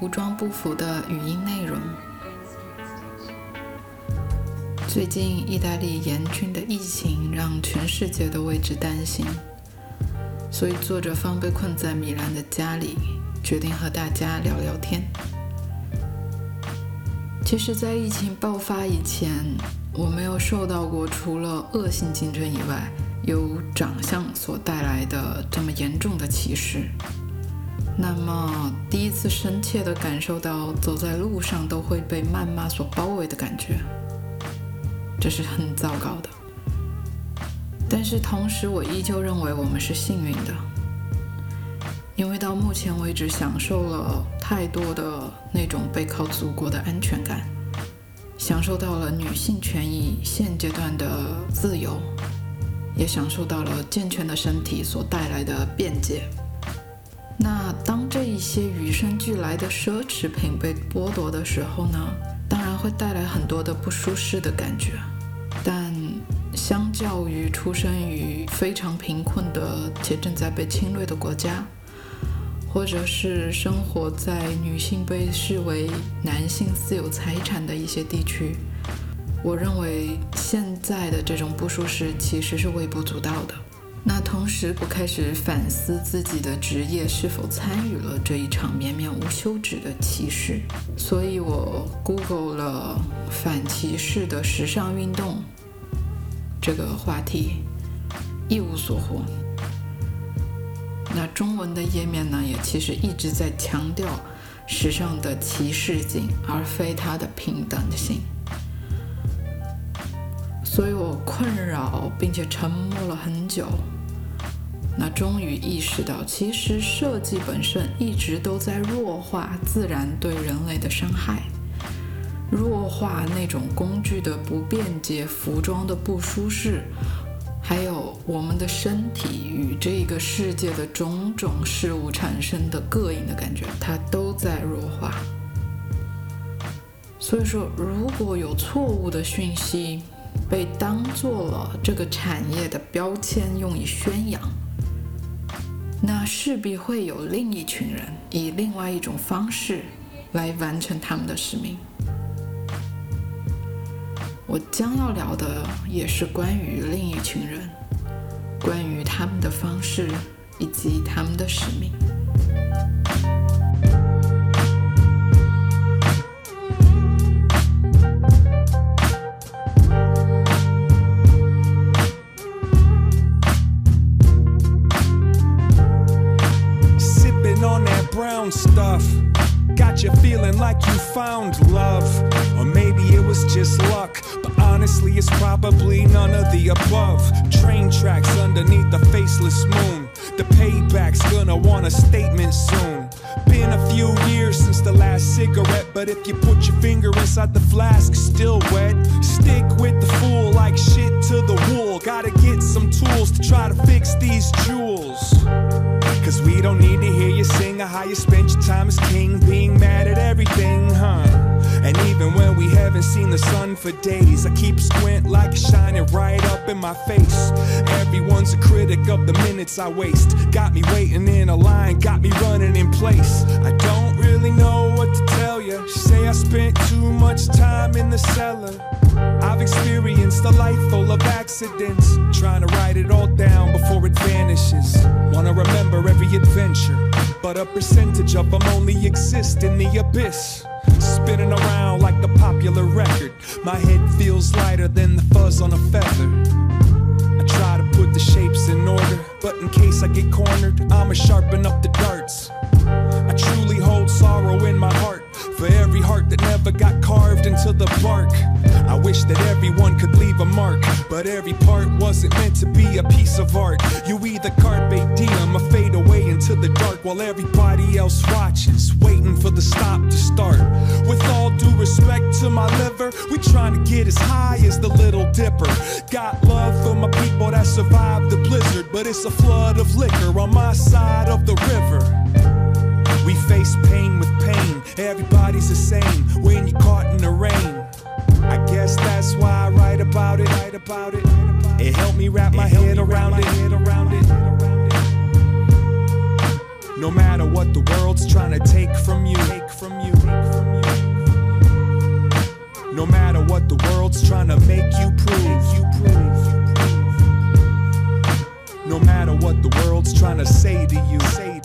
无装不符的语音内容。最近意大利严峻的疫情让全世界都为之担心，所以作者方被困在米兰的家里，决定和大家聊聊天。其实，在疫情爆发以前，我没有受到过除了恶性竞争以外，由长相所带来的这么严重的歧视。那么，第一次深切地感受到走在路上都会被谩骂所包围的感觉，这是很糟糕的。但是同时，我依旧认为我们是幸运的。因为到目前为止，享受了太多的那种背靠祖国的安全感，享受到了女性权益现阶段的自由，也享受到了健全的身体所带来的便捷。那当这一些与生俱来的奢侈品被剥夺的时候呢？当然会带来很多的不舒适的感觉。但相较于出生于非常贫困的且正在被侵略的国家，或者是生活在女性被视为男性私有财产的一些地区，我认为现在的这种不舒适其实是微不足道的。那同时，我开始反思自己的职业是否参与了这一场绵绵无休止的歧视，所以我 Google 了反歧视的时尚运动这个话题，一无所获。那中文的页面呢，也其实一直在强调时尚的歧视性，而非它的平等性。所以我困扰并且沉默了很久。那终于意识到，其实设计本身一直都在弱化自然对人类的伤害，弱化那种工具的不便捷、服装的不舒适。还有我们的身体与这个世界的种种事物产生的膈应的感觉，它都在弱化。所以说，如果有错误的讯息被当做了这个产业的标签用以宣扬，那势必会有另一群人以另外一种方式来完成他们的使命。我将要聊的也是关于另一群人，关于他们的方式以及他们的使命。Stuff. Got you feeling like you found love. Or maybe it was just luck. But honestly, it's probably none of the above. Train tracks underneath the faceless moon. The payback's gonna want a statement soon. Been a few years since the last cigarette, but if you put your finger inside the flask, still wet. Stick with the fool like shit to the wool. Gotta get some tools to try to fix these jewels. Cause we don't need to hear you sing or how you spent your time as king, being mad at everything, huh? And even when we haven't seen the sun for days, I keep squint like it's shining right up in my face. Everyone's a critic of the minutes I waste. Got me waiting in a line, got me running in place. I don't really know what to tell you. Say I spent too much time in the cellar. I've experienced a life full of accidents. Trying to write it all down before it vanishes. Wanna remember every adventure, but a percentage of them only exist in the abyss. Spinning around like a popular record. My head feels lighter than the fuzz on a feather. I try to put the shapes in order, but in case I get cornered, I'ma sharpen up the darts. I truly hold sorrow in my heart for every heart that never got carved into the bark. Wish that everyone could leave a mark, but every part wasn't meant to be a piece of art. You either carpe diem or fade away into the dark while everybody else watches, waiting for the stop to start. With all due respect to my liver, we trying to get as high as the Little Dipper. Got love for my people that survived the blizzard, but it's a flood of liquor on my side of the river. We face pain with pain. Everybody's the same when you're caught in the rain. I guess that's why I write about it. Write about it. It helped me wrap my head around it. No matter what the world's trying to take from you, take from you. No matter what the world's trying to make you prove, you prove. No matter what the world's trying to say to you, say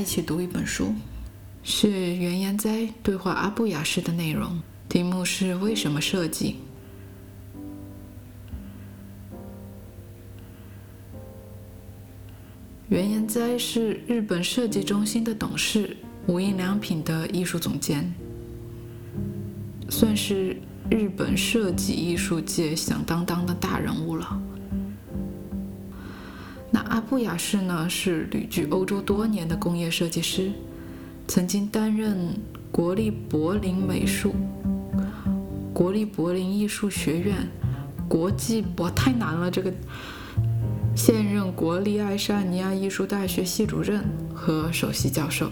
一起读一本书，是袁岩哉对话阿布雅士的内容，题目是“为什么设计”。袁岩哉是日本设计中心的董事，无印良品的艺术总监，算是日本设计艺术界响当当的大人物了。那阿布雅士呢，是旅居欧洲多年的工业设计师，曾经担任国立柏林美术、国立柏林艺术学院、国际博太难了这个。现任国立爱沙尼亚艺术大学系主任和首席教授。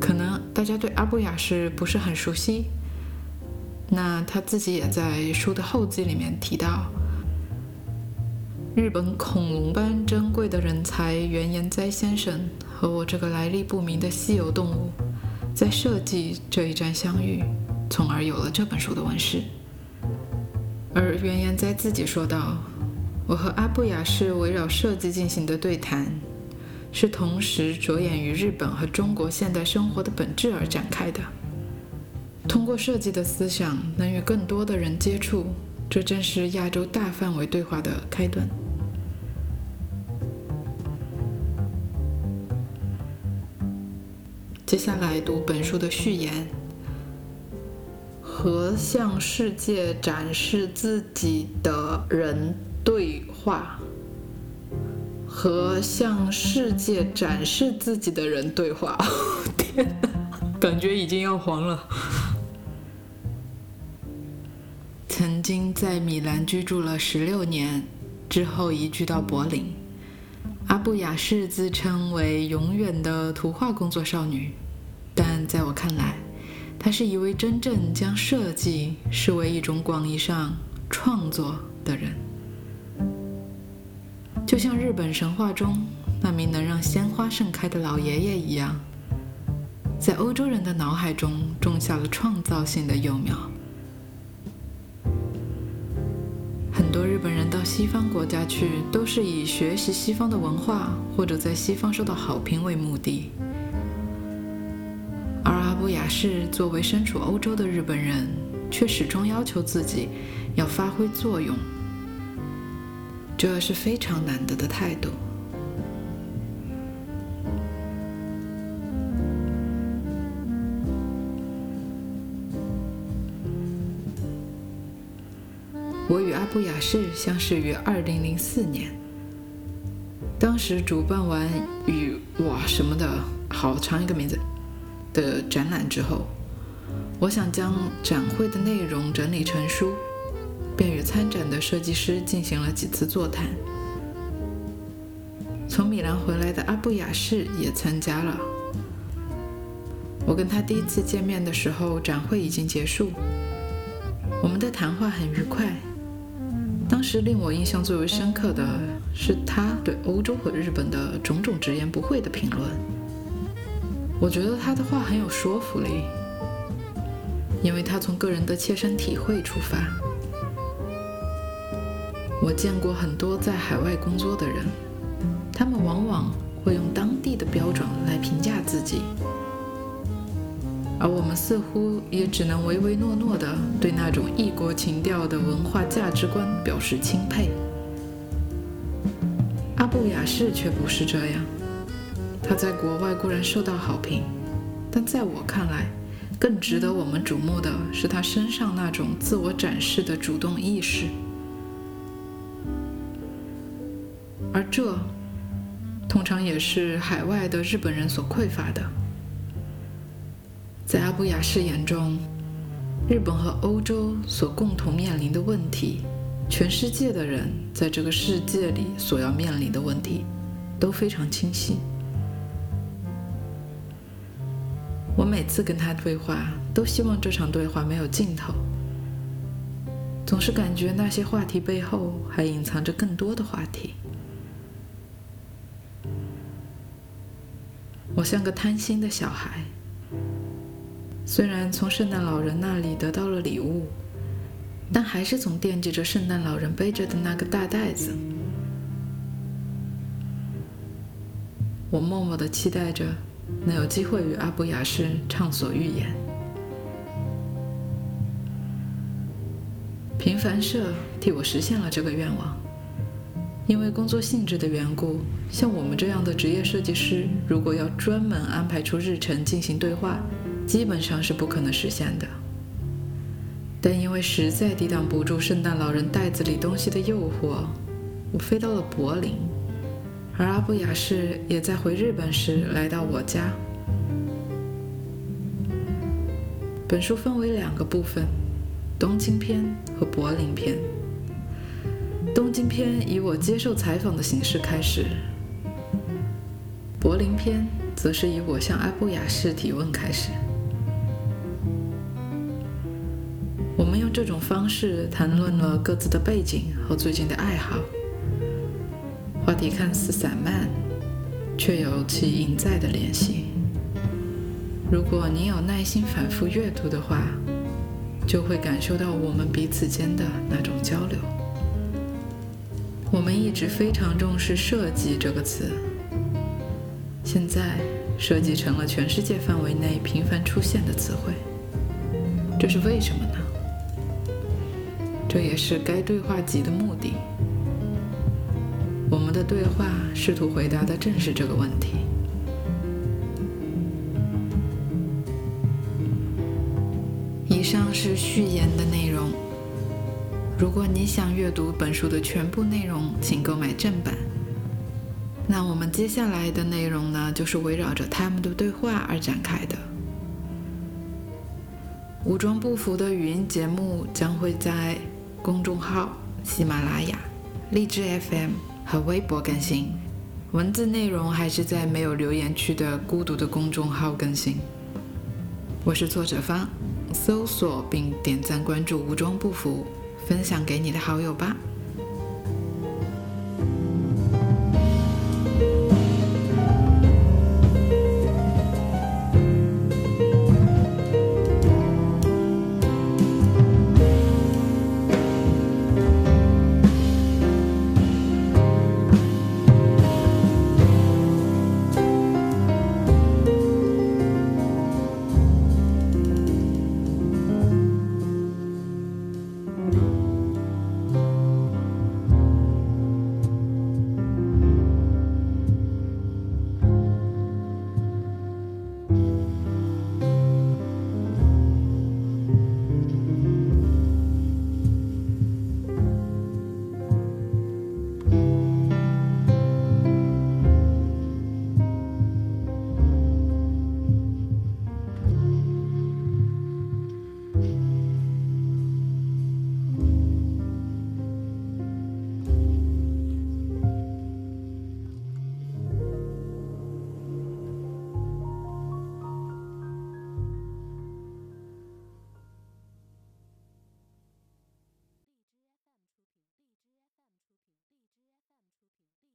可能大家对阿布雅士不是很熟悉，那他自己也在书的后记里面提到，日本恐龙般珍贵的人才原研哉先生和我这个来历不明的稀有动物，在设计这一站相遇，从而有了这本书的问世。而原研哉自己说道。我和阿布雅是围绕设计进行的对谈，是同时着眼于日本和中国现代生活的本质而展开的。通过设计的思想，能与更多的人接触，这正是亚洲大范围对话的开端。接下来读本书的序言：和向世界展示自己的人。对话和向世界展示自己的人对话，天，感觉已经要黄了。曾经在米兰居住了十六年，之后移居到柏林。阿布雅士自称为永远的图画工作少女，但在我看来，她是一位真正将设计视为一种广义上创作的人。就像日本神话中那名能让鲜花盛开的老爷爷一样，在欧洲人的脑海中种下了创造性的幼苗。西方国家去，都是以学习西方的文化或者在西方受到好评为目的，而阿布雅士作为身处欧洲的日本人，却始终要求自己要发挥作用。这是非常难得的态度。布雅士相识于二零零四年，当时主办完与哇什么的好长一个名字的展览之后，我想将展会的内容整理成书。便与参展的设计师进行了几次座谈。从米兰回来的阿布雅士也参加了。我跟他第一次见面的时候，展会已经结束。我们的谈话很愉快。当时令我印象最为深刻的是他对欧洲和日本的种种直言不讳的评论。我觉得他的话很有说服力，因为他从个人的切身体会出发。我见过很多在海外工作的人，他们往往会用当地的标准来评价自己，而我们似乎也只能唯唯诺诺地对那种异国情调的文化价值观表示钦佩。阿布雅士却不是这样，他在国外固然受到好评，但在我看来，更值得我们瞩目的是他身上那种自我展示的主动意识。而这，通常也是海外的日本人所匮乏的。在阿布雅式眼中，日本和欧洲所共同面临的问题，全世界的人在这个世界里所要面临的问题，都非常清晰。我每次跟他对话，都希望这场对话没有尽头，总是感觉那些话题背后还隐藏着更多的话题。我像个贪心的小孩，虽然从圣诞老人那里得到了礼物，但还是总惦记着圣诞老人背着的那个大袋子。我默默的期待着。能有机会与阿布雅诗畅所欲言。平凡社替我实现了这个愿望，因为工作性质的缘故，像我们这样的职业设计师，如果要专门安排出日程进行对话，基本上是不可能实现的。但因为实在抵挡不住圣诞老人袋子里东西的诱惑，我飞到了柏林。而阿布雅士也在回日本时来到我家。本书分为两个部分：东京篇和柏林篇。东京篇以我接受采访的形式开始，柏林篇则是以我向阿布雅士提问开始。我们用这种方式谈论了各自的背景和最近的爱好。话题看似散漫，却有其隐在的联系。如果你有耐心反复阅读的话，就会感受到我们彼此间的那种交流。我们一直非常重视“设计”这个词，现在设计成了全世界范围内频繁出现的词汇。这是为什么呢？这也是该对话集的目的。我们的对话试图回答的正是这个问题。以上是序言的内容。如果你想阅读本书的全部内容，请购买正版。那我们接下来的内容呢，就是围绕着他们的对话而展开的。武装不服的语音节目将会在公众号、喜马拉雅、荔枝 FM。和微博更新，文字内容还是在没有留言区的孤独的公众号更新。我是作者方，搜索并点赞关注“无中不服”，分享给你的好友吧。